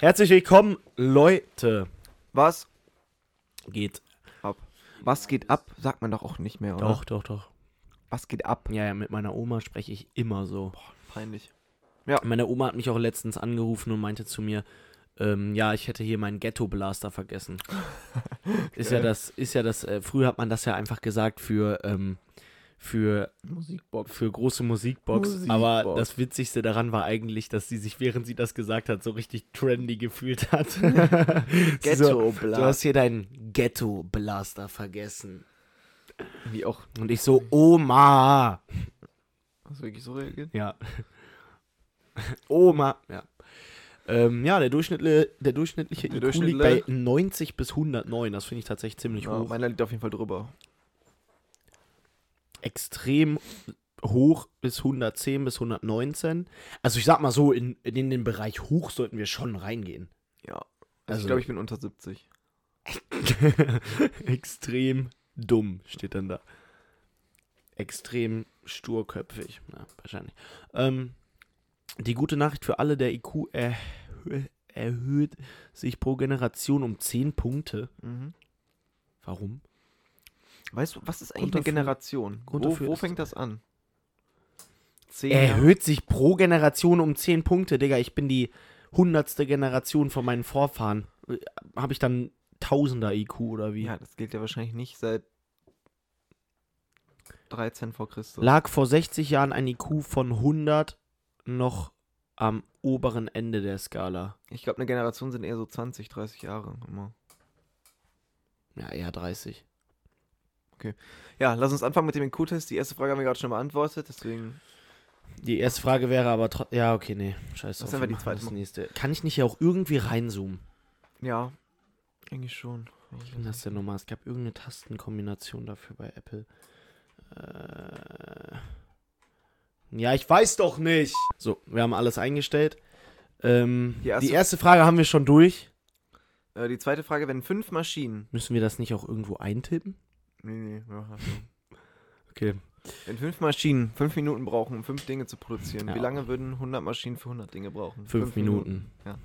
Herzlich willkommen, Leute. Was Geht. ab? Was geht ab? Sagt man doch auch nicht mehr, oder? Doch, doch, doch. Was geht ab? Ja, ja, mit meiner Oma spreche ich immer so. Peinlich. Meine Oma hat mich auch letztens angerufen und meinte zu mir, ähm, ja, ich hätte hier meinen Ghetto-Blaster vergessen. Ist ja das, ist ja das, äh, früher hat man das ja einfach gesagt für, ähm, für, Musikbox. für große Musikbox. Musikbox. Aber das Witzigste daran war eigentlich, dass sie sich, während sie das gesagt hat, so richtig trendy gefühlt hat. so, Ghetto du hast hier deinen Ghetto-Blaster vergessen. Wie auch. Und ich so, Oma. Hast du wirklich so reagiert? Ja. Oma. Ja. Ähm, ja, der durchschnittliche, der durchschnittliche Der IQ liegt Durchschnittliche- bei 90 bis 109. Das finde ich tatsächlich ziemlich Ja, hoch. meiner liegt auf jeden Fall drüber. Extrem hoch bis 110 bis 119. Also ich sag mal so, in, in den Bereich hoch sollten wir schon reingehen. Ja. Also, Also- ich glaube, ich bin unter 70. Extrem dumm steht dann da. Extrem sturköpfig. Na, wahrscheinlich. Ähm, die gute Nachricht für alle, der IQ erhö erhöht sich pro Generation um 10 Punkte. Mhm. Warum? Weißt du, was ist eigentlich eine dafür- Generation? Wo, wo fängt das an? Zehn Jahre? Erhöht sich pro Generation um 10 Punkte, Digga. Ich bin die hundertste Generation von meinen Vorfahren. Habe ich dann Tausender IQ oder wie? Ja, das gilt ja wahrscheinlich nicht seit 13 vor Christus. lag vor 60 Jahren ein IQ von 100 noch am oberen Ende der Skala. ich glaube, eine Generation sind eher so 20, 30 Jahre immer. Ja, eher 30. Ja, lass uns anfangen mit dem IQ-Test. Die erste Frage haben wir gerade schon beantwortet, deswegen. Die erste Frage wäre aber trotzdem. Ja, okay, nee. Scheiße. Was haben wir die zweite das nächste. Kann ich nicht hier auch irgendwie reinzoomen? Ja, eigentlich schon. Ich bin das denn nochmal? Es gab irgendeine Tastenkombination dafür bei Apple. Äh. Ja, ich weiß doch nicht. So, wir haben alles eingestellt. Ähm, Die erste- die erste Frage haben wir schon durch. Äh, die zweite Frage, wenn fünf Maschinen. Müssen wir das nicht auch irgendwo eintippen? Nee, nee, ja, also. Okay. Wenn fünf Maschinen fünf Minuten brauchen, um fünf Dinge zu produzieren, Ja. wie lange würden 100 Maschinen für 100 Dinge brauchen? Fünf, Minuten. Ja.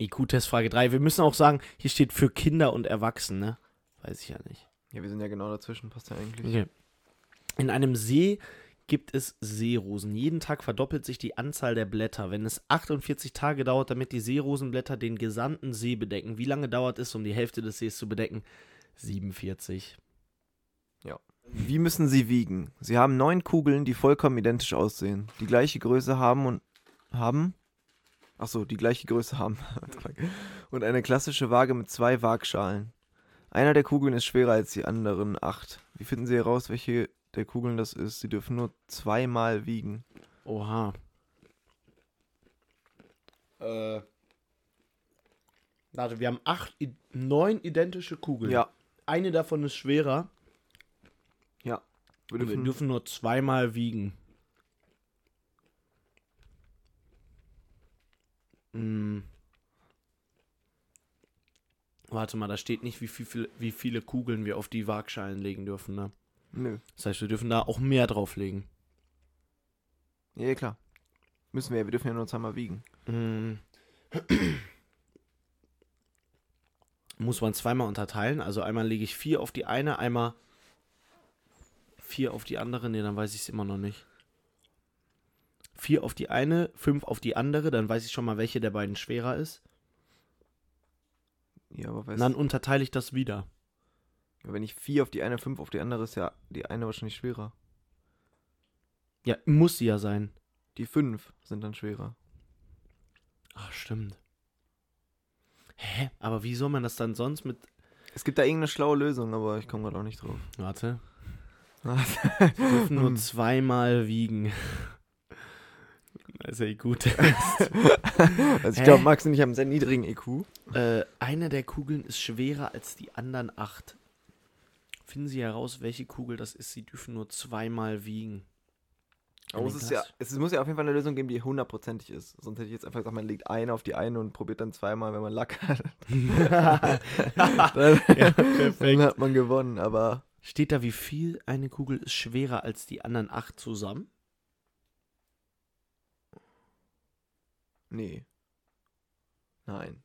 IQ-Test Frage 3. Wir müssen auch sagen, hier steht für Kinder und Erwachsene. Weiß ich ja nicht. Ja, wir sind ja genau dazwischen, passt ja eigentlich. Okay. In einem See gibt es Seerosen. Jeden Tag verdoppelt sich die Anzahl der Blätter. Wenn es 48 Tage dauert, damit die Seerosenblätter den gesamten See bedecken, wie lange dauert es, um die Hälfte des Sees zu bedecken? 47. Wie müssen sie wiegen? Sie haben neun Kugeln, die vollkommen identisch aussehen. Die gleiche Größe haben und haben. Ach so, die gleiche Größe haben. und eine klassische Waage mit zwei Waagschalen. Einer der Kugeln ist schwerer als die anderen acht. Wie finden Sie heraus, welche der Kugeln das ist? Sie dürfen nur zweimal wiegen. Oha. Äh. Warte, wir haben acht, neun identische Kugeln. Ja, Eine davon ist schwerer. Wir Wir dürfen, dürfen nur zweimal wiegen. Hm. Warte mal, da steht nicht, wie, viel, wie viele Kugeln wir auf die Waagschalen legen dürfen, ne? Nö. Das heißt, wir dürfen da auch mehr drauflegen. Ja, ja, klar. Müssen wir ja, wir dürfen ja nur zweimal wiegen. Hm. Muss man zweimal unterteilen. Also einmal lege ich vier auf die eine, einmal vier auf die andere. Ne, dann weiß ich es immer noch nicht. Vier auf die eine, fünf auf die andere, dann weiß ich schon mal, welche der beiden schwerer ist. Ja, aber weißt dann unterteile ich das wieder. du, wenn ich vier auf die eine, fünf auf die andere, ist ja die eine wahrscheinlich schwerer. Ja, muss sie ja sein. Die fünf sind dann schwerer. Ach, stimmt. Hä? Aber wie soll man das dann sonst mit. Es gibt da irgendeine schlaue Lösung, aber ich komme gerade auch nicht drauf. Warte. Dürfen nur zweimal wiegen. Ist ja gut. also ich glaube, Max und ich haben einen sehr niedrigen E IQ. Äh, eine der Kugeln ist schwerer als die anderen acht. Finden Sie heraus, welche Kugel das ist. Sie dürfen nur zweimal wiegen. Aber es, ist ja, es muss ja auf jeden Fall eine Lösung geben, die hundertprozentig ist. Sonst hätte ich jetzt einfach gesagt, man legt eine auf die eine und probiert dann zweimal, wenn man Lack hat. dann, ja, dann hat man gewonnen, aber Steht da, wie viel eine Kugel ist schwerer als die anderen acht zusammen? nee. Nein.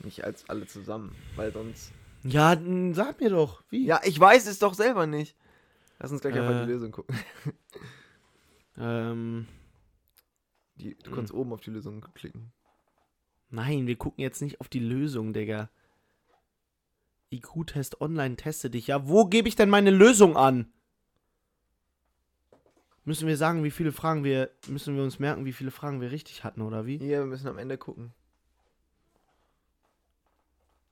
Nicht als alle zusammen, weil sonst. Ja, sag mir doch, wie? Ja, ich weiß es doch selber nicht. Lass uns gleich einfach Äh. die Lösung gucken. Ähm, Die, du kannst oben auf die Lösung klicken. nein, wir gucken jetzt nicht auf die Lösung, Digga. IQ-Test online, teste dich. Ja, wo gebe ich denn meine Lösung an? Müssen wir sagen, wie viele Fragen wir, müssen wir uns merken, wie viele Fragen wir richtig hatten, oder wie? Hier, wir müssen am Ende gucken.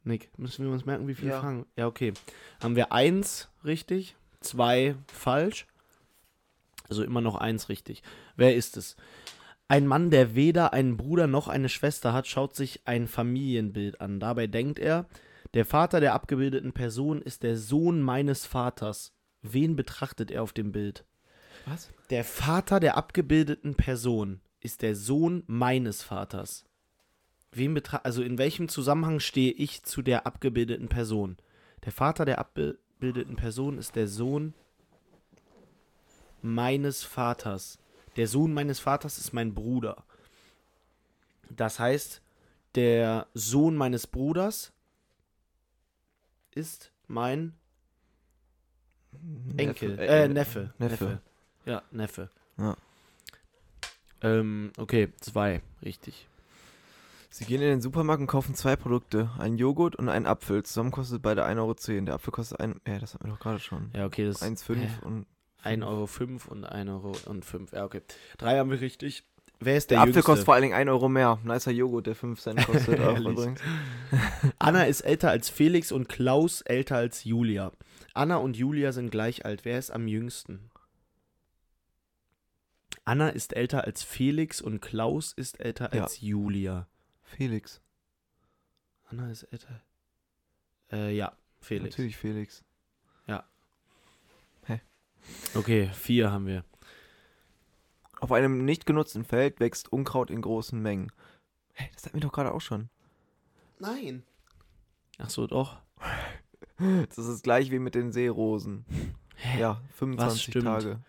Nick, müssen wir uns merken, wie viele Ja. Fragen? Ja, okay. Haben wir eins richtig, zwei falsch. Also immer noch eins richtig. Wer ist es? Ein Mann, der weder einen Bruder noch eine Schwester hat, schaut sich ein Familienbild an. Dabei denkt er, der Vater der abgebildeten Person ist der Sohn meines Vaters. Wen betrachtet er auf dem Bild? Was? Der Vater der abgebildeten Person ist der Sohn meines Vaters. Wen betra also in welchem Zusammenhang stehe ich zu der abgebildeten Person? Der Vater der abgebildeten Person ist der Sohn meines Vaters. Der Sohn meines Vaters ist mein Bruder. Das heißt, der Sohn meines Bruders ist mein Enkel. Neffe, äh, Neffe. Neffe. Ja, Neffe. Ja. Ähm, okay, zwei, richtig. Sie gehen in den Supermarkt und kaufen zwei Produkte. Einen Joghurt und einen Apfel. Zusammen kostet beide 1,10 Euro. Der Apfel kostet ein. Ja, das hatten wir doch gerade schon. Ja, okay, das 1,5 hä? und. 1,05 Euro und 1 Euro und 5. Ja, okay. Drei haben wir richtig. Wer ist der, Der Apfel Jüngste? kostet vor allen Dingen 1 Euro mehr. Nicer Joghurt, der 5 Cent kostet. Anna ist älter als Felix und Klaus älter als Julia. Anna und Julia sind gleich alt. Wer ist am jüngsten? Anna ist älter als Felix und Klaus ist älter Ja. als Julia. Felix. Anna ist älter. Äh, ja, Felix. Natürlich Felix. Okay, vier haben wir. Auf einem nicht genutzten Feld wächst Unkraut in großen Mengen. Hä, das hatten wir doch gerade auch schon. Nein. Ach so, doch. Das ist das gleiche wie mit den Seerosen. Hä? Ja, 25 stimmt? Tage.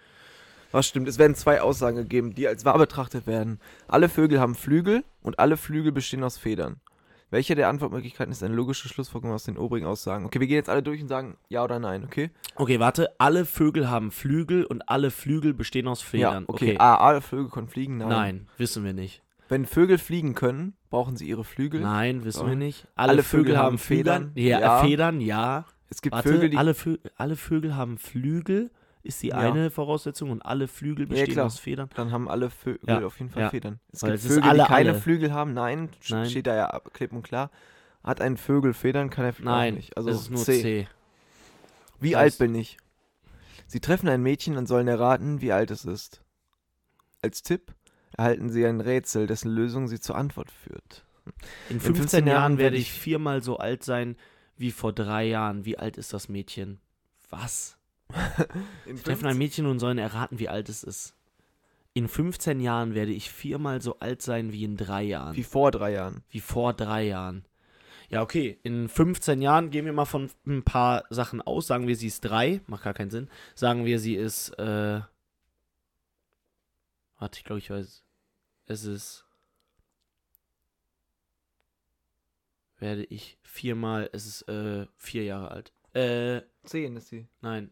Was stimmt? Es werden zwei Aussagen gegeben, die als wahr betrachtet werden. Alle Vögel haben Flügel und alle Flügel bestehen aus Federn. Welche der Antwortmöglichkeiten ist eine logische Schlussfolgerung aus den obigen Aussagen? Okay, wir gehen jetzt alle durch und sagen ja oder nein, okay? Okay, warte. Alle Vögel haben Flügel und alle Flügel bestehen aus Federn. Ja, okay. A, alle Vögel können fliegen? Nein. Nein, wissen wir nicht. Wenn Vögel fliegen können, brauchen sie ihre Flügel. Nein, wissen Oh. wir nicht. Alle, Alle Vögel, Vögel haben haben Federn. Federn. Ja, Ja. Federn, ja. Es gibt Warte, Vögel, die alle, Vö alle Vögel haben Flügel, ist die Ja. eine Voraussetzung und alle Flügel Ja, bestehen klar. aus Federn. dann haben alle Vögel Ja, auf jeden Fall ja. Federn. Es Weil gibt es Vögel, alle, die keine alle. Flügel haben. Nein, Nein. steht da ja klipp und klar. Hat ein Vögel Federn, kann er Nein, nicht. Also es ist nur C. C. Wie Das alt bin ich? Sie treffen ein Mädchen und sollen erraten, wie alt es ist. Als Tipp erhalten sie ein Rätsel, dessen Lösung sie zur Antwort führt. In 15, 15 Jahren Jahren werde ich- viermal so alt sein wie vor drei Jahren. Wie alt ist das Mädchen? Was? Sie treffen ein Mädchen und sollen erraten, wie alt es ist. In 15 Jahren werde ich viermal so alt sein wie in drei Jahren. Wie vor drei Jahren. Wie vor drei Jahren. Ja, okay. In 15 Jahren gehen wir mal von ein paar Sachen aus. Sagen wir, sie ist drei. Macht gar keinen Sinn. Sagen wir, sie ist, äh. Warte, ich glaube, ich weiß. Es ist. Werde ich viermal. Es ist, äh, vier Jahre alt. Äh, Zehn ist sie. nein.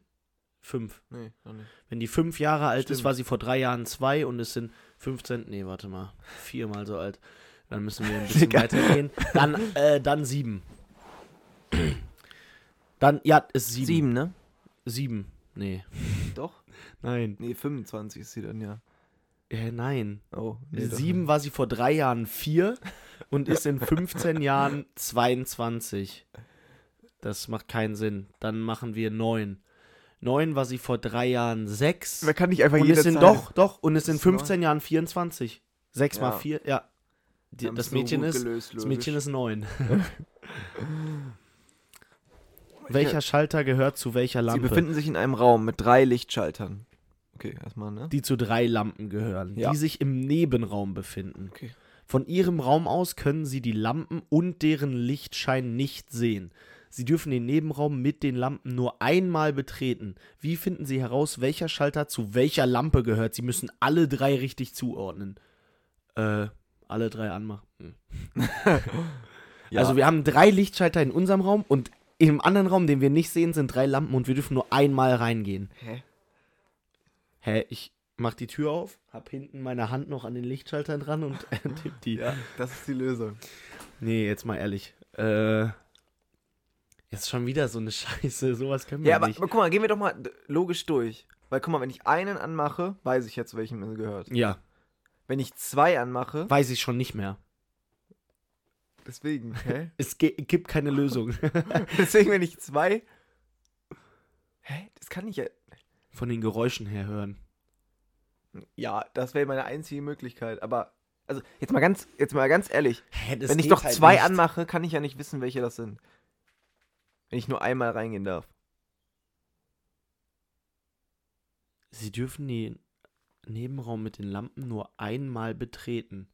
Fünf. Nee, noch nicht. Wenn die fünf Jahre alt ist, Stimmt. war sie vor drei Jahren zwei und es sind 15. Nee, warte mal. Viermal so alt. Dann müssen wir ein bisschen weitergehen. Dann, äh, dann sieben. Dann, ja, ist sieben. Sieben, ne? Sieben. Nee. Doch. Nein. Nee, 25 ist sie dann ja. Äh, nein. Oh, nee, sieben war sie vor drei Jahren vier und ist in 15 Jahren 22. Das macht keinen Sinn. Dann machen wir neun. Neun war sie vor drei Jahren sechs. Man kann nicht einfach Und es sind Zahl- doch, doch, und es sind ist 15 Jahren 24. 6 Ja. mal 4, ja. Die, das Mädchen ist, gelöst, das. Mädchen ist 9. Welcher Schalter gehört zu welcher Sie Lampe? befinden sich in einem Raum mit drei Lichtschaltern. Okay, erstmal, ne? die zu drei Lampen gehören, Ja. die sich im Nebenraum befinden. Okay. Von ihrem Raum aus können sie die Lampen und deren Lichtschein nicht sehen. Sie dürfen den Nebenraum mit den Lampen nur einmal betreten. Wie finden Sie heraus, welcher Schalter zu welcher Lampe gehört? Sie müssen alle drei richtig zuordnen. Äh, alle drei anmachen. Hm. Ja. Also wir haben drei Lichtschalter in unserem Raum und im anderen Raum, den wir nicht sehen, sind drei Lampen und wir dürfen nur einmal reingehen. Hä? Hä, ich mach die Tür auf, hab hinten meine Hand noch an den Lichtschaltern dran und äh, tipp die. Ja, das ist die Lösung. Nee, jetzt mal ehrlich. Äh, jetzt schon wieder so eine Scheiße, sowas können wir Ja, aber, nicht. aber guck mal, gehen wir doch mal logisch durch. Weil guck mal, wenn ich einen anmache, weiß ich jetzt, welchem es gehört. Ja, Wenn ich zwei anmache, weiß ich schon nicht mehr. deswegen, hä? Es gibt keine Lösung. deswegen, wenn ich zwei. Hä? Das kann ich ja. Von den Geräuschen her hören. Ja, das wäre meine einzige Möglichkeit. Aber, also, jetzt mal ganz, jetzt mal ganz ehrlich. Hä, wenn ich doch halt zwei nicht. anmache, kann ich ja nicht wissen, welche das sind. Wenn ich nur einmal reingehen darf. Sie dürfen den Nebenraum mit den Lampen nur einmal betreten.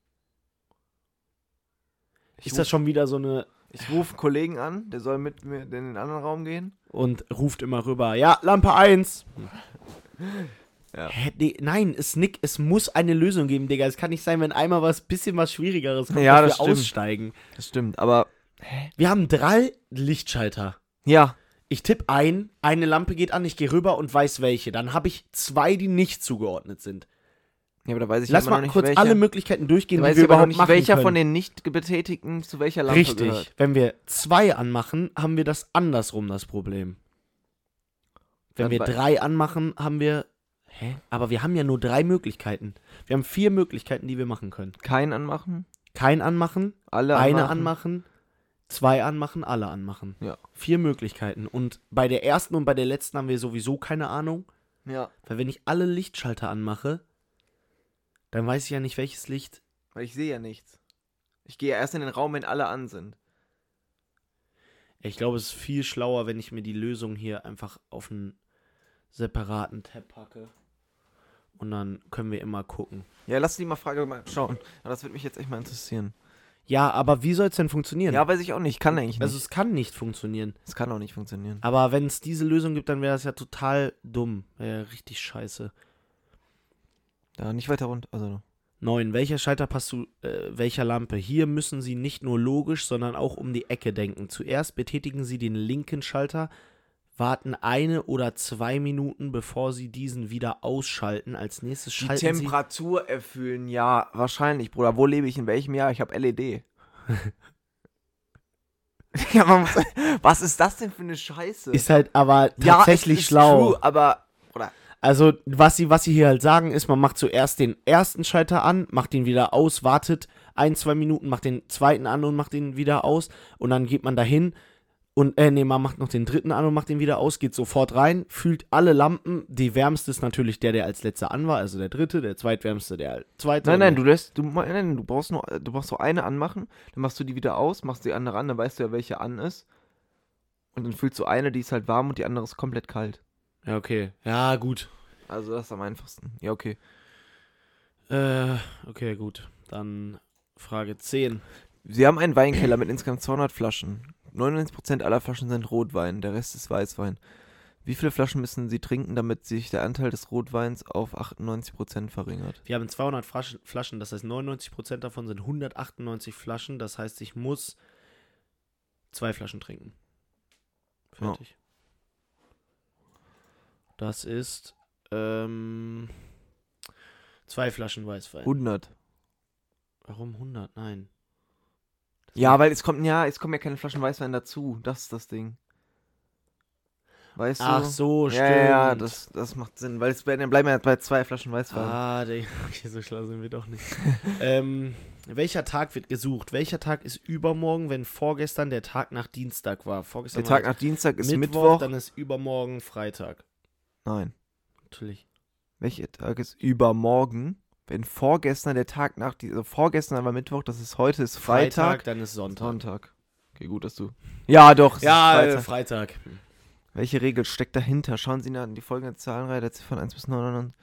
Ich Ist das schon wieder so eine. Ich rufe einen Kollegen an, der soll mit mir in den anderen Raum gehen. Und ruft immer rüber. Ja, Lampe 1. Ja. Hä, nee, nein, es Nick, es muss eine Lösung geben, Digga. Es kann nicht sein, wenn einmal was bisschen was Schwierigeres kommt, Ja, dass das wir stimmt. aussteigen. Das stimmt, aber. Wir haben drei Lichtschalter. Ja, Ich tippe ein, eine Lampe geht an, ich gehe rüber und weiß welche. Dann habe ich zwei, die nicht zugeordnet sind. ja aber da weiß ich Lass mal kurz welcher. alle Möglichkeiten durchgehen, da die wir überhaupt nicht, machen welcher können. von den nicht betätigten zu welcher Lampe Richtig. gehört. Wenn wir zwei anmachen, haben wir das andersrum das Problem. Wenn Dann wir drei anmachen, haben wir. Hä? Aber wir haben ja nur drei Möglichkeiten. Wir haben vier Möglichkeiten, die wir machen können. Kein anmachen, Kein anmachen, alle eine anmachen. Zwei anmachen, alle anmachen. Ja. Vier Möglichkeiten. Und bei der ersten und bei der letzten haben wir sowieso keine Ahnung. Ja, Weil wenn ich alle Lichtschalter anmache, dann weiß ich ja nicht, welches Licht. weil ich sehe ja nichts. Ich gehe ja erst in den Raum, wenn alle an sind. Ich glaube, es ist viel schlauer, wenn ich mir die Lösung hier einfach auf einen separaten Tab packe. Und dann können wir immer gucken. Ja, lass die mal Frage mal schauen. Das würde mich jetzt echt mal interessieren. Ja, aber wie soll es denn funktionieren? Ja, weiß ich auch nicht. Kann eigentlich nicht. also es kann nicht funktionieren. Es kann auch nicht funktionieren. Aber wenn es diese Lösung gibt, dann wäre das ja total dumm. Wäre ja richtig scheiße. Da nicht weiter runter. Also. 9. Welcher Schalter passt zu äh, welcher Lampe? Hier müssen Sie nicht nur logisch, sondern auch um die Ecke denken. Zuerst betätigen Sie den linken Schalter, warten eine oder zwei Minuten, bevor Sie diesen wieder ausschalten. Als nächstes Die schalten Sie. Temperatur erfüllen, ja, wahrscheinlich, Bruder. Wo lebe ich? In welchem Jahr? Ich habe LED. ja, man muss, was ist das denn für eine Scheiße? Ist halt aber ja, tatsächlich es ist schlau. True, aber, Bruder, Also, was sie, was sie hier halt sagen, ist, man macht zuerst den ersten Schalter an, macht ihn wieder aus, wartet ein, zwei Minuten, macht den zweiten an und macht ihn wieder aus. Und dann geht man dahin und, äh, nee, man macht noch den dritten an und macht ihn wieder aus, geht sofort rein, fühlt alle Lampen. Die wärmste ist natürlich der, der als letzter an war, also der dritte, der zweitwärmste, der zweite. Nein, nein, du lässt, du, nein, nein, du brauchst nur, du brauchst so eine anmachen, dann machst du die wieder aus, machst die andere an, dann weißt du ja, welche an ist. Und dann fühlst du eine, die ist halt warm und die andere ist komplett kalt. Ja, okay. Ja, gut. Also das ist am einfachsten. Ja, okay. Äh, okay, gut. Dann Frage 10. Sie haben einen Weinkeller mit insgesamt 200 Flaschen. 99% aller Flaschen sind Rotwein, der Rest ist Weißwein. Wie viele Flaschen müssen Sie trinken, damit sich der Anteil des Rotweins auf 98% verringert? Wir haben 200 Flaschen, das heißt 99% davon sind 198 Flaschen. Das heißt, ich muss zwei Flaschen trinken. Fertig. Das ist ähm, zwei Flaschen Weißwein. 100. Warum 100? Nein. Ja, weil es kommt ja, es kommen ja keine Flaschen Weißwein dazu. Das ist das Ding. Weißt du? Ach so, ja, ja, ja, stimmt. das, das macht Sinn, weil es werden- bleiben ja bei zwei Flaschen Weißwein. Ah, okay, so schlau sind wir doch nicht. ähm, welcher Tag wird gesucht? Welcher Tag ist übermorgen, wenn vorgestern der Tag nach Dienstag war? Vorgestern der Tag nach Dienstag ist Mittwoch, Mittwoch. dann ist übermorgen Freitag. Nein. Natürlich. Welcher Tag ist übermorgen? Wenn vorgestern der Tag nach also vorgestern war Mittwoch, das ist heute ist Freitag. dann ist Sonntag. Sonntag. Okay, gut, dass du. Ja, doch. Ja, ist äh, Freitag. Freitag. Welche Regel steckt dahinter? Schauen Sie nach die folgende Zahlenreihe der Ziffern 1 bis 9.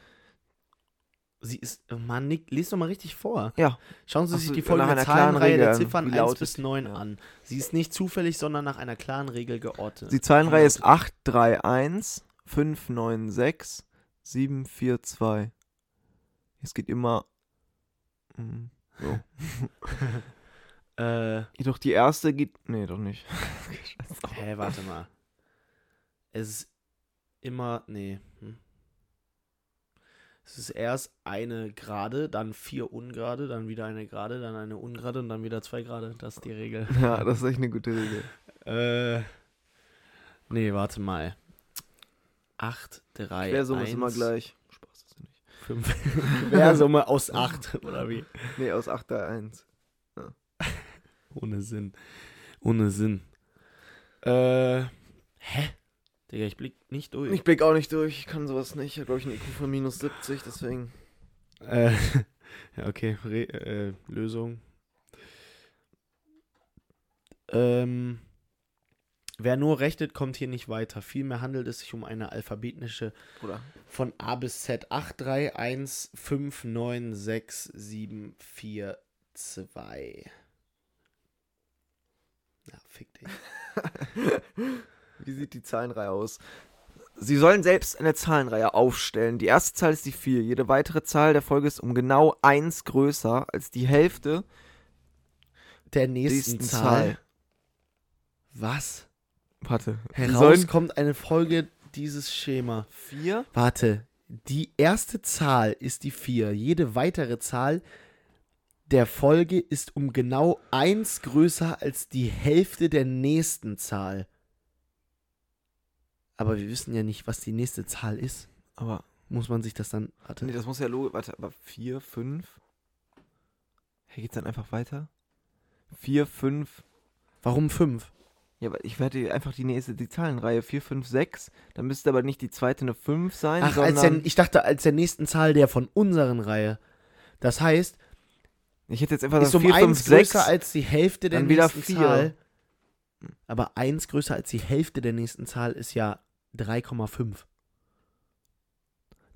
Sie ist, oh Mann, Nick, lies doch mal richtig vor. Ja. Schauen Sie Ach sich die folgende Zahlenreihe der Regel, Ziffern wie 1 lautet- bis 9 ja. an. Sie ist nicht zufällig, sondern nach einer klaren Regel geordnet. Die Zahlenreihe ist 831 596 742. Es geht immer. hm, So. Äh, Jedoch die erste geht. Nee, doch nicht. hä, warte mal. Es ist immer. Nee. Hm. Es ist erst eine Gerade, dann vier Ungerade, dann wieder eine Gerade, dann eine Ungerade und dann wieder zwei Gerade. Das ist die Regel. ja, das ist echt eine gute Regel. Äh. Nee, warte mal. 8, 3, Quersumme 1, ist immer gleich. Ja nicht. 5. Quersumme aus 8, oder wie? Nee, aus 8 da 1. Ohne Sinn. Ohne Sinn. Äh. Hä? Digga, ich blick nicht durch. Ich blick auch nicht durch, ich kann sowas nicht. Ich habe, glaube ich, einen IQ von minus 70, deswegen. Äh, ja, okay. Re äh, Lösung. Ähm, wer nur rechnet, kommt hier nicht weiter. Vielmehr handelt es sich um eine alphabetische Oder? von A bis Z 8, 3, 1, 5, 9, 6, 7, 4, 2. Ja, fick dich. Wie sieht die Zahlenreihe aus? Sie sollen selbst eine Zahlenreihe aufstellen. Die erste Zahl ist die 4. Jede weitere Zahl der Folge ist um genau 1 größer als die Hälfte Der der nächsten, nächsten Zahl. Zahl. Was? Warte. Heraus sollen kommt eine Folge dieses Schema. 4? Warte, die erste Zahl ist die 4. Jede weitere Zahl der Folge ist um genau 1 größer als die Hälfte der nächsten Zahl. Aber wir wissen ja nicht, was die nächste Zahl ist. Aber, Muss man sich das dann. Warte. nee, das muss ja logisch. Warte, aber 4, 5? Hey, geht's dann einfach weiter? 4, 5. Warum 5? Ja, aber ich werde einfach die nächste, die Zahlenreihe 4, 5, 6. Dann müsste aber nicht die zweite eine 5 sein, Ach, als der, ich dachte, als der nächsten Zahl der von unseren Reihe. Das heißt, ich hätte jetzt einfach ist um gesagt 4, 5, 1 6. größer als die Hälfte der nächsten vier. Zahl. Aber 1 größer als die Hälfte der nächsten Zahl ist ja 3,5.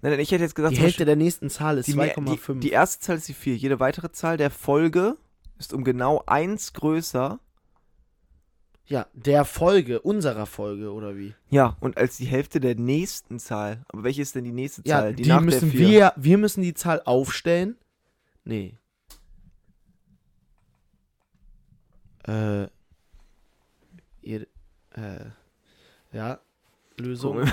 Nein, nein, ich hätte jetzt gesagt, Die Hälfte der nächsten Zahl ist Die, mehr- die, 2,5. die erste Zahl ist die 4. Jede weitere Zahl der Folge ist um genau 1 größer. Ja, der Folge, unserer Folge, oder wie? Ja, und als die Hälfte der nächsten Zahl. Aber welche ist denn die nächste Ja, Zahl? die, müssen vier? wir, wir müssen die Zahl aufstellen. Nee. Äh. Ihr, äh. Ja, Lösung.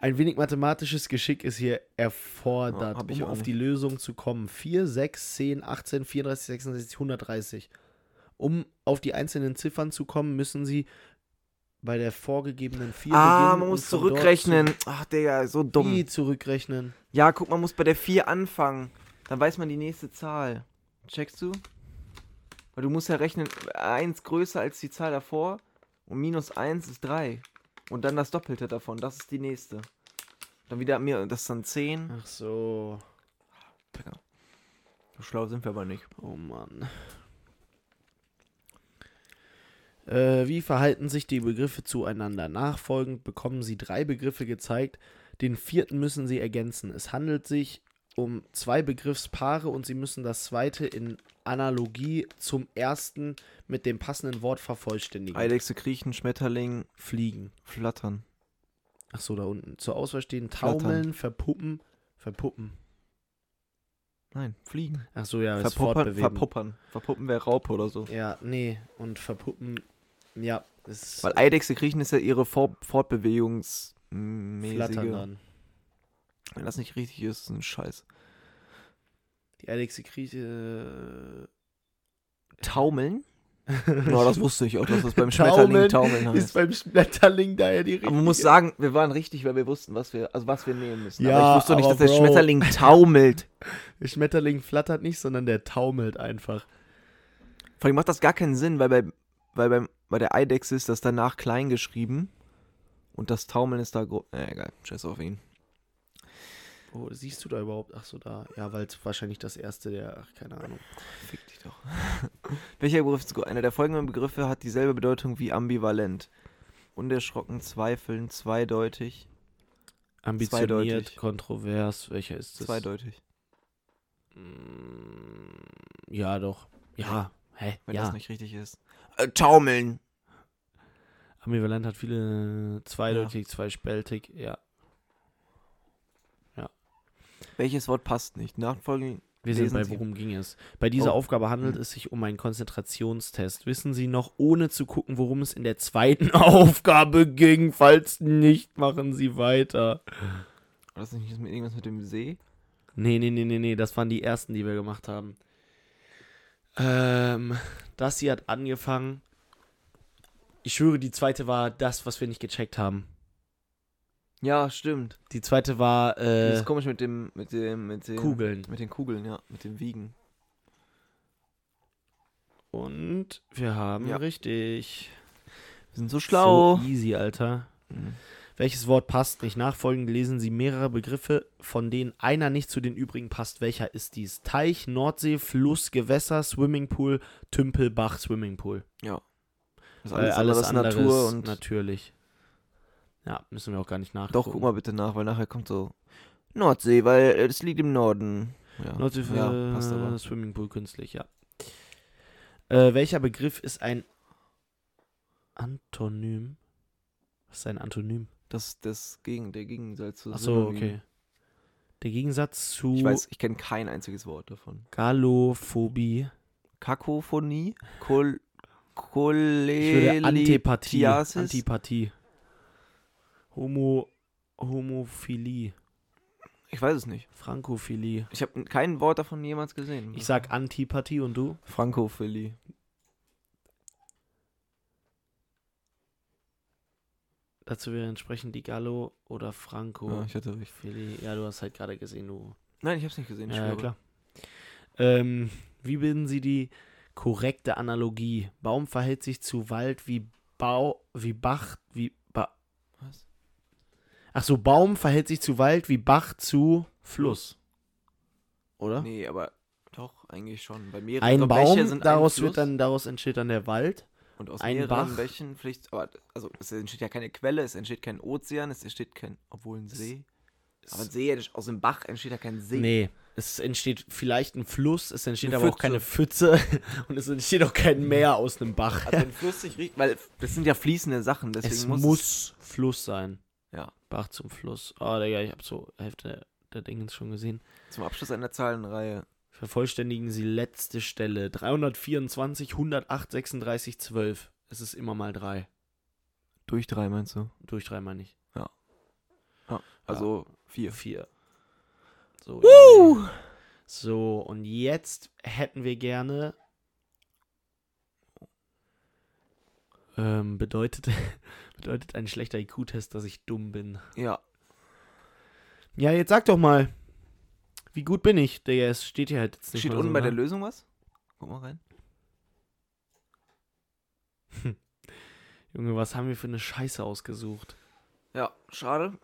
Ein wenig mathematisches Geschick ist hier erfordert, Ja, um auf nicht. die Lösung zu kommen. 4, 6, 10, 18, 34, 66, 130. Um auf die einzelnen Ziffern zu kommen, müssen sie bei der vorgegebenen 4 ah, beginnen man muss zurückrechnen. Ach, Digga, so Zu, dumm. wie zurückrechnen? Ja, guck, man muss bei der 4 anfangen. Dann weiß man die nächste Zahl. Checkst du? Weil du musst ja rechnen, 1 größer als die Zahl davor und minus 1 ist 3. Und dann das Doppelte davon, das ist die nächste. Dann wieder mir, das ist dann 10. Ach so. Digga. So schlau sind wir aber nicht. Oh Mann. Äh, wie verhalten sich die Begriffe zueinander? Nachfolgend bekommen sie drei Begriffe gezeigt. Den vierten müssen sie ergänzen. Es handelt sich um zwei Begriffspaare und sie müssen das zweite in Analogie zum ersten mit dem passenden Wort vervollständigen. Eidechse, Kriechen, Schmetterling, Fliegen. Flattern. Ach so, da unten. Zur Auswahl stehen Flattern. taumeln, verpuppen, verpuppen. Nein, fliegen. Ach so, ja, ist Verpuppern, fortbewegen. verpuppern. Verpuppen wäre Raupe oder so. Ja, nee, und verpuppen, ja, ist Weil Eidechse, Kriechen ist ja ihre flattern Fortbewegungsmäßige. dann. Wenn das nicht richtig ist, ist ein Scheiß. Die Alexe Krieche Taumeln? Ja, das wusste ich auch, dass das beim Taumeln Schmetterling Taumeln ist heißt. beim Schmetterling daher die richtige. Aber man muss sagen, wir waren richtig, weil wir wussten, was wir, also was wir nehmen müssen. Ja, aber ich wusste doch nicht, aber dass der Bro. Schmetterling taumelt. Der Schmetterling flattert nicht, sondern der taumelt einfach. Vor allem macht das gar keinen Sinn, weil bei, weil beim, bei der Eidechse ist das danach klein geschrieben und das Taumeln ist da groß. Na egal, scheiß auf ihn. Oh, siehst du da überhaupt? Ach so, da. Ja, weil es wahrscheinlich das erste der, ach, keine Ahnung. Fick dich doch. Welcher Begriff ist gut? Einer der folgenden Begriffe hat dieselbe Bedeutung wie ambivalent. Unerschrocken, zweifeln, zweideutig. Ambitioniert, Zweideutig. kontrovers, welcher ist das? Zweideutig. Mm, Ja, doch. Ja, hä? Wenn ja. das nicht richtig ist. Äh, taumeln. Ambivalent hat viele zweideutig, zweispältig, ja. Welches Wort passt nicht? Nachfolgend Wir Lesen bei Sie. Worum ging es. Bei dieser Oh. Aufgabe handelt Hm. es sich um einen Konzentrationstest. Wissen Sie noch, ohne zu gucken, worum es in der zweiten Aufgabe ging? Falls nicht, machen Sie weiter. War das nicht mit- irgendwas mit dem See? Nee, nee, nee, nee, nee, das waren die ersten, die wir gemacht haben. Ähm, das hier hat angefangen. Ich schwöre, die zweite war das, was wir nicht gecheckt haben. Ja, stimmt. Die zweite war das äh, ist komisch mit dem, mit dem, mit dem. Kugeln. Mit den Kugeln, ja. Mit dem Wiegen. Und wir haben Ja. richtig. Wir sind so schlau. So easy, Alter. Mhm. Welches Wort passt nicht? Nachfolgend lesen Sie mehrere Begriffe, von denen einer nicht zu den übrigen passt. Welcher ist dies? Teich, Nordsee, Fluss, Gewässer, Swimmingpool, Tümpel, Bach, Swimmingpool. Ja. Das Weil alles andere Natur ist und. natürlich. Ja, müssen wir auch gar nicht nachgucken. Doch, guck mal bitte nach, weil nachher kommt so. Nordsee, weil äh, es liegt im Norden. Ja, Nordsee für ja passt aber. Swimmingpool künstlich, ja. Äh, welcher Begriff ist ein Antonym? Was ist ein Antonym? Das, das gegen, der Gegensatz zu Achso, Synonym. okay. Der Gegensatz zu Ich weiß, ich kenne kein einziges Wort davon. Galophobie. Kakophonie, Kol würde Antipathie. Antipathie. Homo, Homophilie. Ich weiß es nicht. Frankophilie. Ich habe kein Wort davon jemals gesehen. Ich sag Antipathie und du? Frankophilie. Dazu wäre entsprechend die Gallo oder Franco. Ja, ich hatte recht. Philly. Ja, du hast halt gerade gesehen, du. Nein, ich habe es nicht gesehen. Ja, schwöre. klar. Ähm, wie bilden Sie die korrekte Analogie? Baum verhält sich zu Wald wie Bau, wie Bach, wie ba Was? Ach so, Baum verhält sich zu Wald wie Bach zu Fluss. Oder? Nee, aber doch, eigentlich schon. Bei mehreren ein Baum, daraus wird dann, daraus entsteht dann der Wald. Und aus ein mehreren Bach. Bächen vielleicht, aber also es entsteht ja keine Quelle, es entsteht kein Ozean, es entsteht kein, obwohl ein See. Aber ein See, aus dem Bach entsteht ja kein See. Nee, es entsteht vielleicht ein Fluss, es entsteht Eine aber auch keine Pfütze und es entsteht auch kein Meer aus einem Bach. Also wenn Fluss sich riecht, weil das sind ja fließende Sachen, deswegen es muss, muss, Fluss sein. Ja. Bach zum Fluss. Oh, Digga, ich hab so Hälfte der, Dingens schon gesehen. es zum Abschluss einer Zahlenreihe. Vervollständigen Sie letzte Stelle. 324, 108, 36, 12. Es ist immer mal drei. Durch drei meinst du? Durch drei meine ich. Also vier. Vier. So, so, und jetzt hätten wir gerne. Ähm, bedeutet, bedeutet ein schlechter IQ-Test, dass ich dumm bin. Ja. Ja, jetzt sag doch mal. Wie gut bin ich? Digga, es steht hier halt jetzt nicht Steht unten so, bei ne? der Lösung was? Guck mal rein. Junge, was haben wir für eine Scheiße ausgesucht? Ja, schade.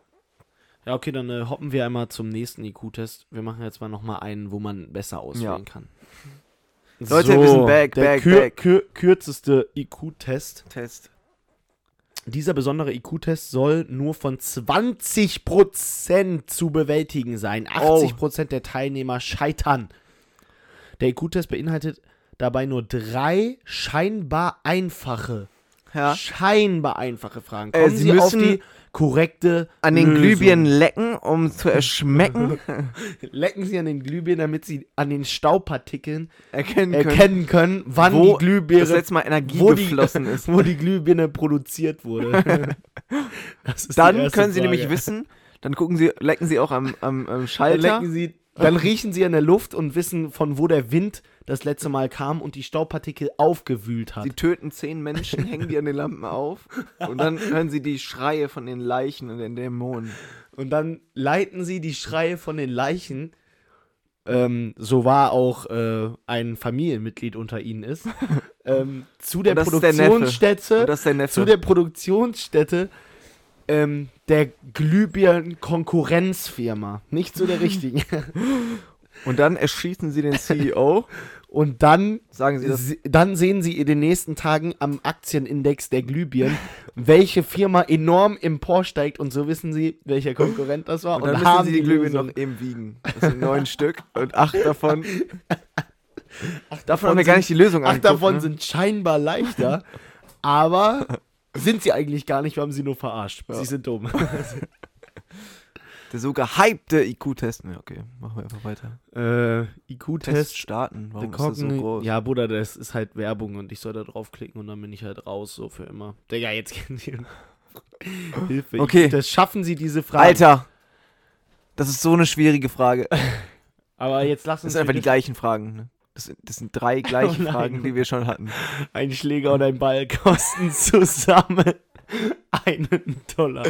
Ja, okay, dann äh, hoppen wir einmal zum nächsten IQ-Test. Wir machen jetzt mal nochmal einen, wo man besser auswählen Ja. kann. Leute, wir sind back, der back, back. Kür kürzeste IQ-Test. Test. Dieser besondere IQ-Test soll nur von 20% zu bewältigen sein. Oh. 80% der Teilnehmer scheitern. Der IQ-Test beinhaltet dabei nur drei scheinbar einfache, Ja. scheinbar einfache Fragen. Äh, Kommen Sie Sie, auf müssen die korrekte An den Lösung. Glühbirnen lecken, um zu erschmecken. Lecken Sie an den Glühbirnen, damit Sie an den Staubpartikeln erkennen können, erkennen können, wann wo die das Glühbirne, letzte Mal Energie wo die- geflossen ist. wo die Glühbirne produziert wurde. Das die Dann können Sie Frage. nämlich wissen, dann gucken Sie, lecken Sie auch am, am, am Dann, Schalter. lecken Sie, dann riechen Sie an der Luft und wissen, von wo der Wind das letzte Mal kam und die Staubpartikel aufgewühlt hat. Sie töten zehn Menschen, hängen die an den Lampen auf und dann hören Sie die Schreie von den Leichen und den Dämonen. Und dann leiten Sie die Schreie von den Leichen. Ähm, so war auch äh, ein Familienmitglied unter ihnen ist, ähm, zu der. Produktionsstätte. Der zu der Produktionsstätte ähm, der Glühbirnen-Konkurrenzfirma. Nicht zu der richtigen. und dann erschießen Sie den CEO. Und dann, Sagen Sie das. dann sehen Sie in den nächsten Tagen am Aktienindex der Glühbirnen, welche Firma enorm emporsteigt. Und so wissen Sie, welcher Konkurrent das war. Und dann haben Sie die Glühbirnen noch eben wiegen. Das sind neun Stück und acht davon. Acht Davon haben wir gar nicht die Lösung Acht davon ne? sind scheinbar leichter, aber sind sie eigentlich gar nicht, wir haben sie nur verarscht. Ja. Sie sind dumm. Der so gehypte IQ-Test. Ja, okay, machen wir einfach weiter. Äh, Test IQ-Test. starten. Warum ist das so groß? Ja, Bruder, das ist halt Werbung und ich soll da draufklicken und dann bin ich halt raus, so für immer. Digga, jetzt kennt ihr. Hilfe. Okay. Das schaffen Sie diese Frage. Alter! Das ist so eine schwierige Frage. Aber jetzt lass Das uns sind einfach die gleichen Fragen. Ne? Das, sind- das sind drei gleiche Oh. Fragen, die wir schon hatten. ein Schläger und ein Ball kosten zusammen einen Dollar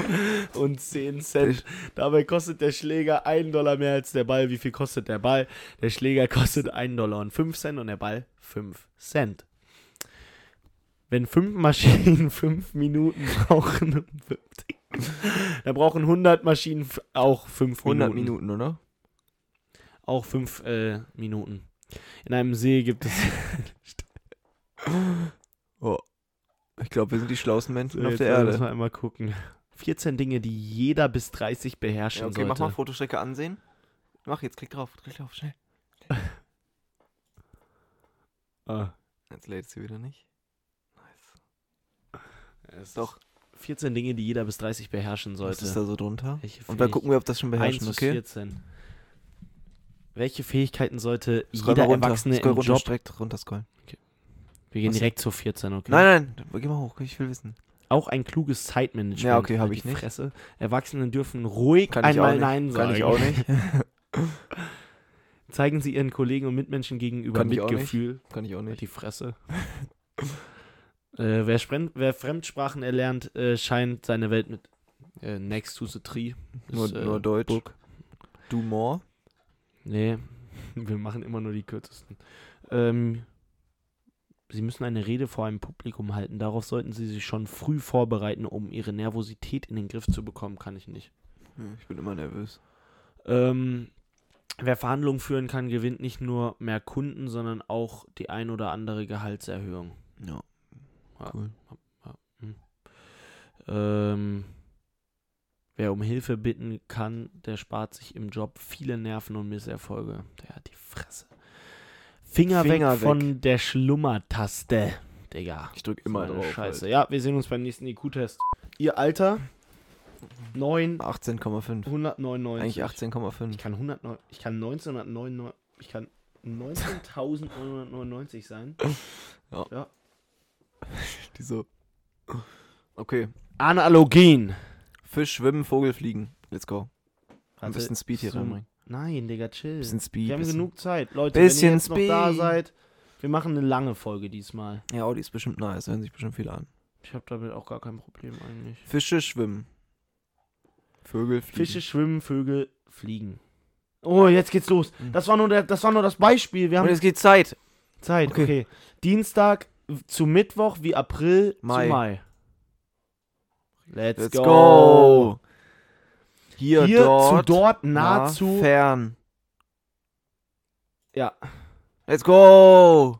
und 10 Cent. Dabei kostet der Schläger einen Dollar mehr als der Ball. Wie viel kostet der Ball? Der Schläger kostet einen Dollar und 5 Cent und der Ball 5 Cent. Wenn fünf Maschinen fünf Minuten brauchen, 50, dann brauchen 100 Maschinen auch 5 Minuten. 100 Minuten, oder? Auch 5 äh, Minuten. In einem See gibt es. Ich glaube, wir sind die schlauesten Menschen So, auf der Erde. wir einmal gucken. 14 Dinge, die jeder bis 30 beherrschen Ja, okay, sollte. mach mal Fotostrecke ansehen. Mach jetzt, klick drauf, klick drauf, schnell. Ah, Jetzt lädt sie wieder nicht. Nice. es Doch. ist 14 Dinge, die jeder bis 30 beherrschen Was sollte. ist da so drunter? Welche Und dann gucken wir, ob das schon 1 beherrschen, bis okay? 14. Welche Fähigkeiten sollte Scroll jeder runter. Erwachsene Scroll im runter, Job... direkt runter scrollen. Wir gehen Was? direkt zur 14, okay? Nein, nein, geh mal hoch, ich will wissen. Auch ein kluges Zeitmanagement. Ja, okay, hab Halt ich nicht. Fresse. Erwachsene dürfen ruhig Kann einmal. Nein sagen. Kann ich auch nicht. Zeigen Sie Ihren Kollegen und Mitmenschen gegenüber Kann ich auch nicht. Mitgefühl. Kann ich auch nicht. die Fresse. äh, wer, wer Fremdsprachen erlernt, äh, scheint seine Welt mit äh, Next to the Tree. Nur, ist, äh, nur Deutsch. Book. Do more. Nee, wir machen immer nur die kürzesten. Ähm, Sie müssen eine Rede vor einem Publikum halten. Darauf sollten Sie sich schon früh vorbereiten, um Ihre Nervosität in den Griff zu bekommen. Kann ich nicht. Ich bin immer nervös. Ähm, wer Verhandlungen führen kann, gewinnt nicht nur mehr Kunden, sondern auch die ein oder andere Gehaltserhöhung. Ja. Ja. Cool. Ähm, wer um Hilfe bitten kann, der spart sich im Job viele Nerven und Misserfolge. Der hat die Fresse. Finger, Finger weg, weg. von der Schlummertaste. Digga. Ich drück So immer eine drauf. Scheiße. Halt. Ja, wir sehen uns beim nächsten IQ-Test. Ihr Alter? 9, 18,5. 199. Eigentlich 18,5. Ich kann 109, ich kann 1999, ich kann 19.999 sein. Die so. Okay. Analogien. Fisch, Schwimmen, Vogel, Fliegen. Let's go. Ein bisschen Speed hier reinbringen. Nein, Digga, chill. Bisschen Speed. wir haben bisschen- genug Zeit. Leute, wenn ihr jetzt noch da Speed. seid, wir machen eine lange Folge diesmal. Ja, Audi ist bestimmt nice. Hören sich bestimmt viele an. Ich habe damit auch gar kein Problem eigentlich. Fische, Schwimmen. Vögel, Fliegen. Fische schwimmen, Vögel fliegen. Oh, jetzt geht's los. Mhm. Das war nur, der, das war nur das Beispiel. Wir Und haben es geht Zeit. Zeit. Okay. okay. Dienstag zu Mittwoch wie April Mai. zu Mai. Let's, Let's go. go. Hier, Hier dort, zu dort, nah, nahezu. fern. ja. Let's go.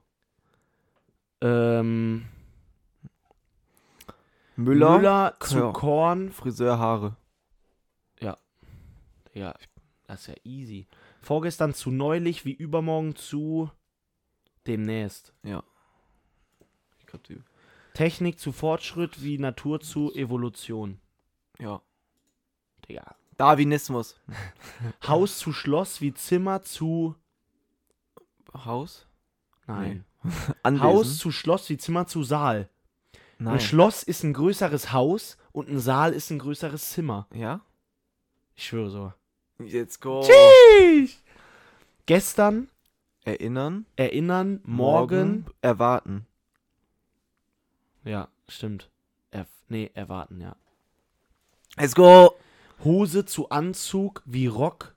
Ähm, Müller, Müller zu Ja. Korn. Friseur, Haare. Ja, das ist ja easy. Vorgestern zu neulich wie übermorgen zu demnächst. Ich glaub, die, Technik zu Fortschritt wie Natur zu Evolution. ja. Digga. Darwinismus. Haus zu Schloss wie Zimmer zu. Haus? Nein. Anwesen? Haus zu Schloss wie Zimmer zu Saal. Nein. Ein Schloss ist ein größeres Haus und ein Saal ist ein größeres Zimmer. ja? Ich schwöre so. Let's go. Gestern Erinnern. erinnern, morgen. Erwarten. Ja, stimmt. Er, nee, erwarten, ja. Let's go. Hose zu Anzug wie Rock,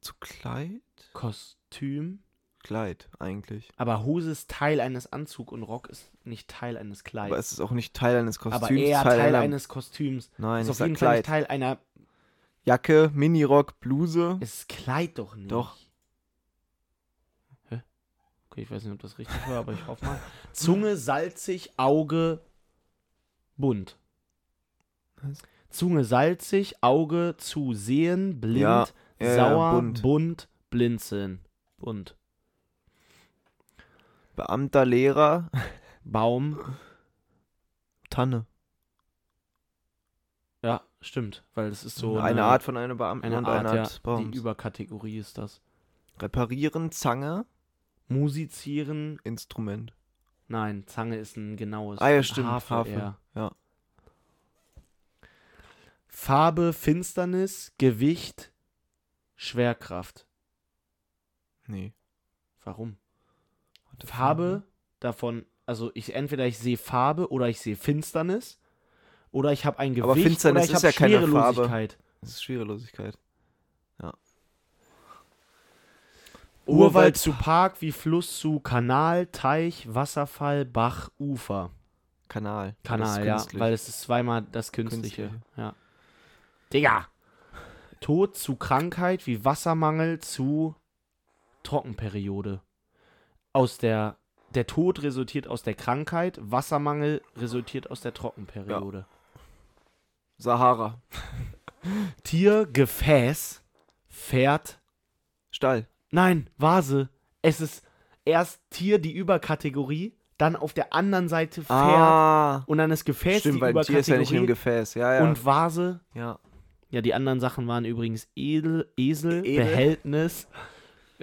Zu Kleid? Kostüm. Kleid, eigentlich. Aber Hose ist Teil eines Anzugs und Rock ist nicht Teil eines Kleids. Aber es ist auch nicht Teil eines Kostüms. Aber eher Teil, einer, eines Kostüms. Nein, ist auf jeden Fall nicht Kleid. Teil einer. Jacke, Minirock, Bluse. Es ist Kleid doch nicht. Doch. Okay, ich weiß nicht, ob das richtig war, aber ich hoffe mal. Zunge salzig, Auge bunt. Was? Zunge salzig, Auge zu sehen, blind, Ja, ja, ja, sauer, bunt. bunt. blinzeln. Bunt. Beamter, Lehrer, Baum, Tanne. Ja, stimmt, weil es ist so eine, Art von einem Beamten eine und Art, eine ja, Art Bauams. die Überkategorie ist das. Reparieren, Zange, Musizieren, Instrument. nein, Zange ist ein genaues. Ah ja, stimmt, Harfe, Harfe, ja. Farbe, Finsternis, Gewicht, Schwerkraft. Nee. Warum? Warte, Farbe davon, also ich entweder ich sehe Farbe oder ich sehe Finsternis oder ich habe ein Gewicht Aber Finsternis oder ich ist habe ja keine Farbe. Das ist Schwerelosigkeit. Urwald zu Park wie Fluss zu Kanal, Teich, Wasserfall, Bach, Ufer. Kanal. Kanal, ja, weil es ist zweimal das Künstliche. Künstliche. Ja. Digga! Tod zu Krankheit wie Wassermangel zu Trockenperiode. Aus der der Tod resultiert aus der Krankheit, Wassermangel resultiert aus der Trockenperiode. Sahara. Tier, Gefäß, Pferd, Stall. Nein, Vase. Es ist erst Tier die Überkategorie, dann auf der anderen Seite Pferd Ah. und dann ist Gefäß Stimmt, die weil ein Tier ist ja nicht im Überkategorie Gefäß. Ja, ja. und Vase ja. Ja, die anderen Sachen waren übrigens Edel, Esel, Edel. Behältnis,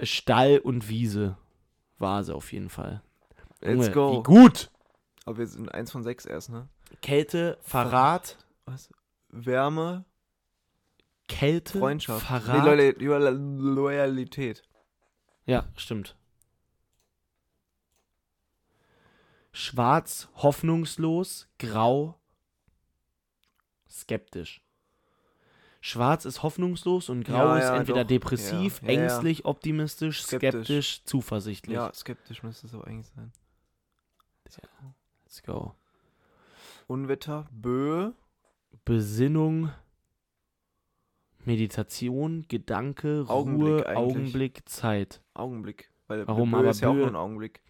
Stall und Wiese. Vase auf jeden Fall. Let's Junge, go. Wie gut! Aber wir sind eins von sechs erst, ne? Kälte, Verrat, Was? Wärme, Kälte, Freundschaft. Verrat. Nee, Loyal Loyal Loyalität. Ja, stimmt. Schwarz, hoffnungslos, grau, skeptisch. Schwarz ist hoffnungslos und grau Ja, ist ja, entweder doch. depressiv, Ja, ja, ja. ängstlich, optimistisch, skeptisch, Skeptisch. zuversichtlich. Ja, skeptisch müsste es aber eigentlich sein. Let's go. Unwetter, Böe, Besinnung, Meditation, Gedanke, Augenblick Ruhe, eigentlich. Augenblick, Zeit. Augenblick. Weil Warum? Böe Aber ist ja auch Böe- nur ein Augenblick.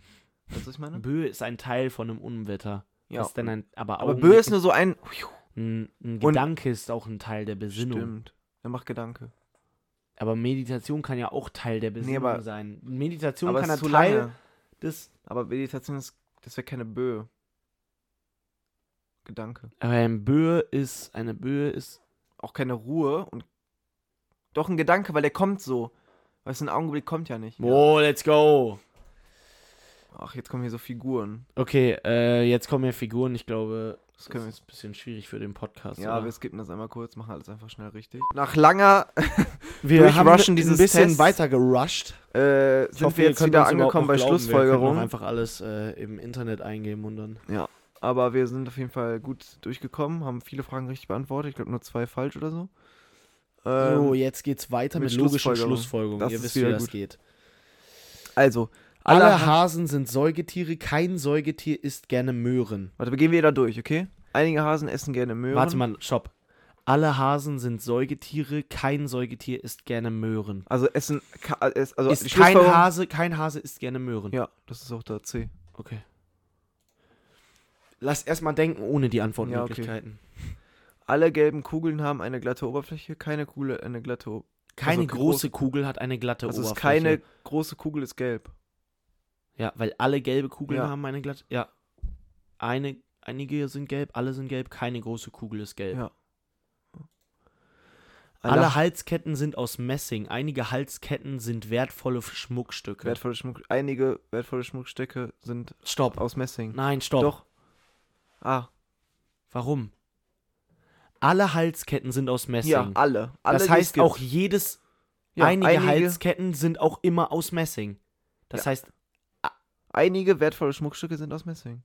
Weißt du, was ich meine? Böe ist ein Teil von einem Unwetter. Ja. ist dann ein, aber aber Böe ist nur so ein. ein, ein Gedanke ist auch ein Teil der Besinnung. Stimmt. Er macht Gedanke. Aber Meditation kann ja auch Teil der Besinnung aber- sein. Meditation kann zu Teil lange. des. Aber Meditation ist. Das wäre keine Böe. Gedanke. Aber ein Böe ist. Eine Böe ist. Auch keine Ruhe und. Doch ein Gedanke, weil der kommt so. Weißt du, ein Augenblick kommt ja nicht. Oh, let's go! Ach, jetzt kommen hier so Figuren. Okay, äh, jetzt kommen ja Figuren. Ich glaube, Das das wir ist ein bisschen schwierig für den Podcast. Ja, oder? wir skippen das einmal kurz, machen alles einfach schnell richtig. Nach langer wir haben ein bisschen Tests. weiter gerusht. äh, Ich sind hoffe, wir jetzt wieder angekommen bei glauben. Wir Schlussfolgerung. auch einfach alles äh, im Internet eingeben und dann. Aber wir sind auf jeden Fall gut durchgekommen, haben viele Fragen richtig beantwortet. Ich glaube nur zwei falsch oder so. Ähm, so, jetzt geht's weiter mit, mit logischen Schlussfolgerung. Schlussfolgerungen. Das Ihr wisst, wie das gut. geht. Also, Alle alle. Ha Hasen sind Säugetiere, kein Säugetier isst gerne Möhren. Warte, wir gehen wieder durch, okay? Einige Hasen essen gerne Möhren. Warte mal, stopp. Alle Hasen sind Säugetiere, kein Säugetier isst gerne Möhren. Also essen. äh, Also ist kein Hase, kein Hase isst gerne Möhren. Ja, das ist auch da C. Okay. Lass erstmal denken ohne die Antwortmöglichkeiten. Alle gelben Kugeln haben eine glatte Oberfläche, keine Kugel eine glatte Oberfläche. Keine Also große Kugel hat eine glatte Also Oberfläche. keine große Kugel, ist gelb. Ja, weil alle gelbe Kugeln Ja. haben eine glatte. Ja. Eine, einige sind gelb, alle sind gelb, keine große Kugel ist gelb. Ja. Alle Halsketten sind aus Messing. Einige Halsketten sind wertvolle Schmuckstücke. wertvolle Schmuck, einige wertvolle Schmuckstücke sind Stopp. aus Messing. Nein, stopp. Doch. Ah, Warum? Alle Halsketten sind aus Messing. ja, alle. alle das heißt auch jedes. Ja, einige, Halsketten sind auch immer aus Messing. Das Ja. heißt, einige wertvolle Schmuckstücke sind aus Messing.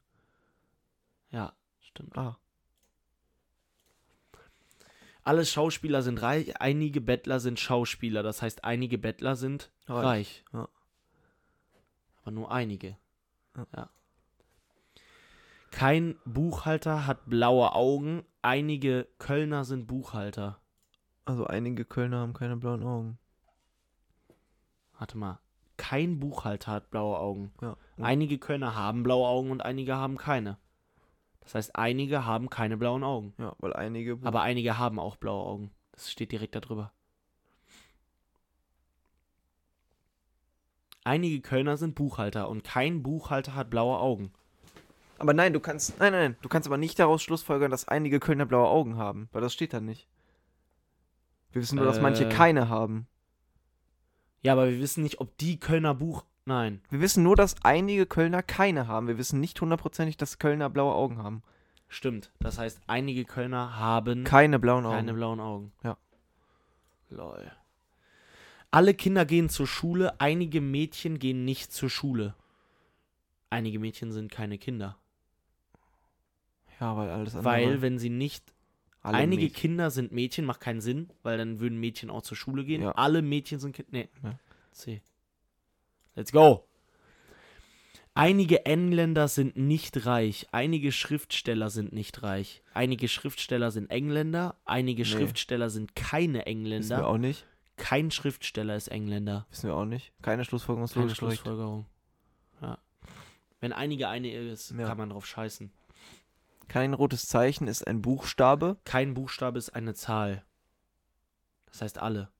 ja, stimmt. Ah. Alle Schauspieler sind reich, einige Bettler sind Schauspieler. Das heißt, einige Bettler sind reich. Reich, ja. Aber nur einige. Ja. Kein Buchhalter hat blaue Augen. Einige Kölner sind Buchhalter. Also einige Kölner haben keine blauen Augen. Warte mal. Kein Buchhalter hat blaue Augen. Ja. Einige Kölner haben blaue Augen und einige haben keine. Das heißt, einige haben keine blauen Augen. ja, weil einige Buch Aber einige haben auch blaue Augen. Das steht direkt da drüber. Einige Kölner sind Buchhalter und kein Buchhalter hat blaue Augen. Aber nein, du kannst. Nein, nein, du kannst aber nicht daraus schlussfolgern, dass einige Kölner blaue Augen haben, weil das steht da nicht. Wir wissen nur, dass manche Äh. keine haben. Ja, aber wir wissen nicht, ob die Kölner Buch. Nein. Wir wissen nur, dass einige Kölner keine haben. Wir wissen nicht hundertprozentig, dass Kölner blaue Augen haben. Stimmt. Das heißt, einige Kölner haben Keine blauen Augen. keine blauen Augen. Ja. Lol. Alle Kinder gehen zur Schule, einige Mädchen gehen nicht zur Schule. Einige Mädchen sind keine Kinder. Ja, weil alles andere. Weil, wenn sie nicht. einige Mädchen- Kinder sind Mädchen, macht keinen Sinn, weil dann würden Mädchen auch zur Schule gehen. Ja. Alle Mädchen sind Kinder. Nee. Ja. C. Let's go. Einige Engländer sind nicht reich. Einige Schriftsteller sind nicht reich. Einige Schriftsteller sind Engländer. Einige Nee. Schriftsteller sind keine Wissen wir Engländer. auch nicht. Kein Schriftsteller ist Engländer. Wissen wir auch nicht. Keine Schlussfolgerung ist Keine. Schlussfolgerung. Ja. Wenn einige eine ist, Ja. kann man drauf scheißen. Kein rotes Zeichen ist ein Buchstabe. Kein Buchstabe ist eine Zahl. Das heißt alle.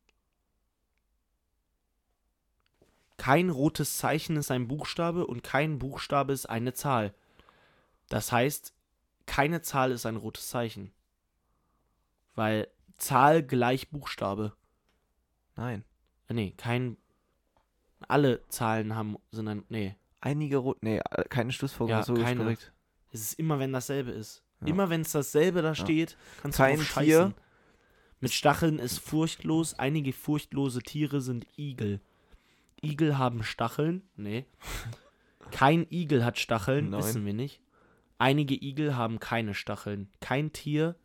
Kein rotes Zeichen ist ein Buchstabe und kein Buchstabe ist eine Zahl. Das heißt, keine Zahl ist ein rotes Zeichen. Weil Zahl gleich Buchstabe. Nein. Äh, Nee, kein. Alle Zahlen haben, sind ein. Nee. Einige rot. Nee, äh, keine Schlussfolgerung Ja, logisch keine. korrekt. Es ist immer, wenn dasselbe ist. Ja. Immer wenn es dasselbe da steht, kannst Kein du drauf Tier. Mit Stacheln ist furchtlos. Einige furchtlose Tiere sind Igel. Igel haben Stacheln? Nee. Kein Igel hat Stacheln, Nein. wissen wir nicht. Einige Igel haben keine Stacheln. Kein Tier.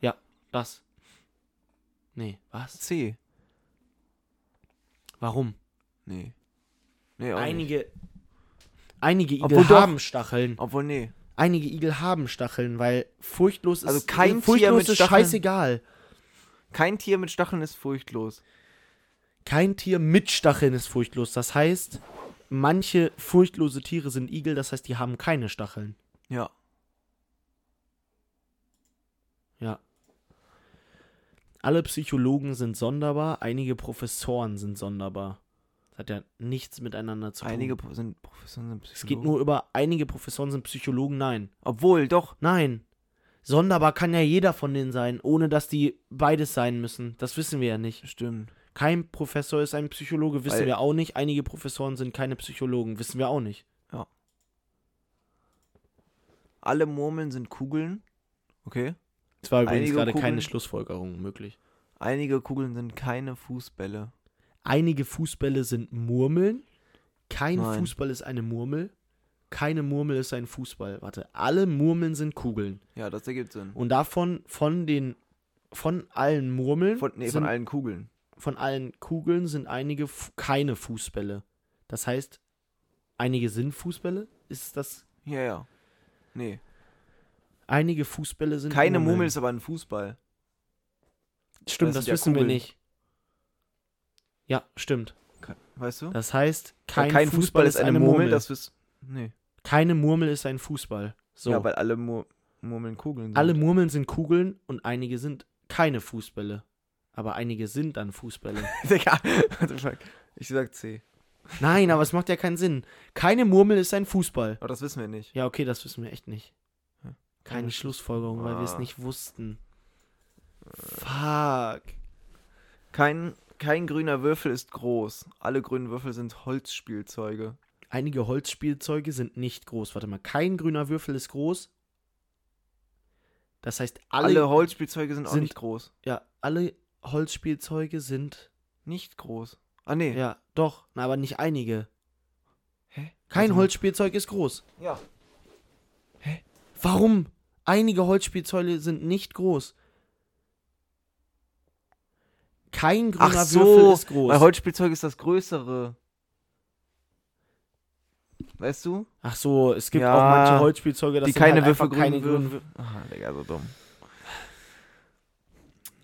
Ja, das. Nee, was? C. Warum? Nee. Nee, auch nicht. Einige. Einige Igel Obwohl doch. haben Stacheln. Obwohl, nee. Einige Igel haben Stacheln, weil furchtlos ist. Also kein Tier mit ist Stacheln? scheißegal. Kein Tier mit Stacheln ist furchtlos. Kein Tier mit Stacheln ist furchtlos. Das heißt, manche furchtlose Tiere sind Igel, das heißt, die haben keine Stacheln. Ja. Ja. Alle Psychologen sind sonderbar, einige Professoren sind sonderbar. Das hat ja nichts miteinander zu tun. Einige Pro- sind Professoren sind es geht Psychologen. nur über einige Professoren sind Psychologen, nein. Obwohl, doch. Nein. Sonderbar kann ja jeder von denen sein, ohne dass die beides sein müssen. Das wissen wir ja nicht. Stimmt. Kein Professor ist ein Psychologe, wissen Weil- wir auch nicht. Einige Professoren sind keine Psychologen, wissen wir auch nicht. Alle Murmeln sind Kugeln. Okay. Es war übrigens Einige gerade keine Kugeln- Schlussfolgerung möglich. Einige Kugeln sind keine Fußbälle. Einige Fußbälle sind Murmeln. Kein Nein. Fußball ist eine Murmel. Keine Murmel ist ein Fußball. Warte, alle Murmeln sind Kugeln. Ja, das ergibt Sinn. Und davon, von den, von allen Murmeln, Von, nee, sind, von allen Kugeln. von allen Kugeln sind einige keine Fußbälle. Das heißt, einige sind Fußbälle? Ist das? Ja, ja. Nee. Einige Fußbälle sind Keine Murmeln. Murmel ist aber ein Fußball. Stimmt, das das, sind ja wissen wir nicht. Ja, stimmt. Weißt du? Das heißt, Weil kein, Fußball, ist eine Murmel. das ist. Nee. Keine Murmel ist ein Fußball. So. Ja, weil alle Mur Murmeln Kugeln sind. Alle Murmeln sind Kugeln und einige sind keine Fußbälle. Aber einige sind dann Fußbälle. Digga? Ich sag C. Nein, aber es macht ja keinen Sinn. Keine Murmel ist ein Fußball. Aber das wissen wir nicht. Ja, okay, das wissen wir echt nicht. Keine Schlussfolgerung, weil wir es Ah. nicht wussten. Fuck. Kein, kein grüner Würfel ist groß. Alle grünen Würfel sind Holzspielzeuge. Einige Holzspielzeuge sind nicht groß. Warte mal, kein grüner Würfel ist groß. Das heißt, alle, Alle, Holzspielzeuge sind auch sind- nicht groß. ja, alle Holzspielzeuge sind Nicht groß. Ah, nee. ja, doch, na, aber nicht einige. Hä? Kein mal. Holzspielzeug ist groß. Ja. Warum? Einige Holzspielzeuge sind nicht groß. Kein grüner Ach so, Würfel ist groß. Weil Holzspielzeug ist das größere. Weißt du? Ach so, es gibt Ja, auch manche Holzspielzeuge, das die keine halt Würfel, keine grünen Würfel. Aha, Digga, so dumm.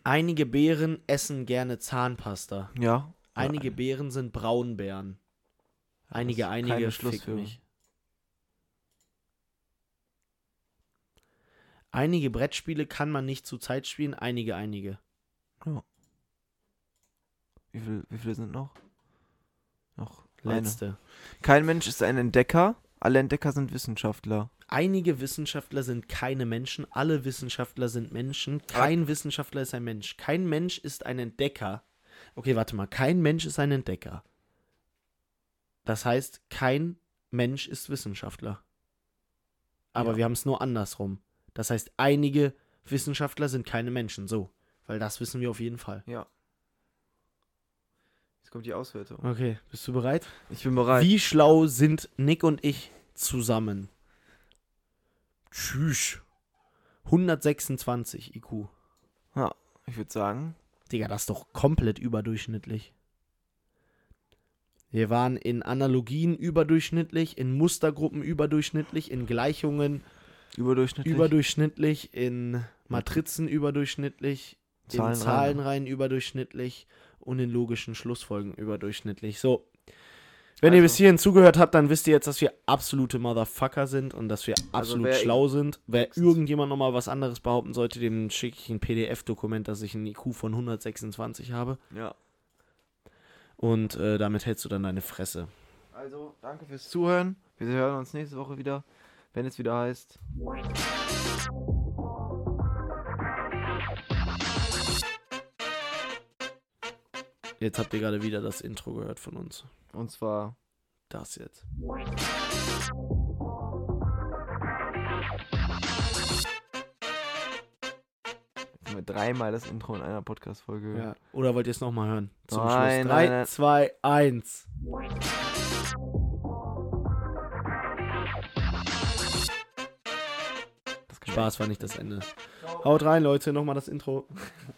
Einige Bären essen gerne Zahnpasta. Ja. Einige Bären sind Braunbären. Einige, ist einige, keine fick Schlussführung. mich. Einige Brettspiele kann man nicht zu Zeit spielen, einige, einige. Wie, viel, wie viele sind noch? Noch eine. Letzte. Kein Mensch ist ein Entdecker. Alle Entdecker sind Wissenschaftler. Einige Wissenschaftler sind keine Menschen, alle Wissenschaftler sind Menschen. Kein Wissenschaftler ist ein Mensch. Kein Mensch ist ein Entdecker. Okay, warte mal. Kein Mensch ist ein Entdecker. Das heißt, kein Mensch ist Wissenschaftler. Aber Ja. wir haben es nur andersrum. Das heißt, einige Wissenschaftler sind keine Menschen. So. Weil das wissen wir auf jeden Fall. Ja. Jetzt kommt die Auswertung. Okay, bist du bereit? Ich bin bereit. Wie schlau sind Nick und ich zusammen? Tschüss. 126 IQ. Ich würde sagen, Digga, das ist doch komplett überdurchschnittlich. Wir waren in Analogien überdurchschnittlich, in Mustergruppen überdurchschnittlich, in Gleichungen überdurchschnittlich. überdurchschnittlich, in Matrizen überdurchschnittlich, in Zahlenreihen. Zahlenreihen überdurchschnittlich und in logischen Schlussfolgen überdurchschnittlich. So. Wenn ihr Also- bis hierhin zugehört habt, dann wisst ihr jetzt, dass wir absolute Motherfucker sind und dass wir Also absolut wer- schlau sind. Wer irgendjemand nochmal was anderes behaupten sollte, dem schicke ich ein PDF-Dokument, dass ich ein IQ von 126 habe. ja. Und äh, damit hältst du dann deine Fresse. Also, danke fürs Zuhören. Wir hören uns nächste Woche wieder, wenn es wieder heißt. Jetzt habt ihr gerade wieder das Intro gehört von uns. Und zwar Das jetzt. jetzt haben wir dreimal das Intro in einer Podcast-Folge. Ja. Oder wollt ihr es nochmal hören? Zum Nein, Schluss. nein, 3, nein. 2, 1. Das kann Spaß war nicht das Ende. Haut rein, Leute. Nochmal das Intro.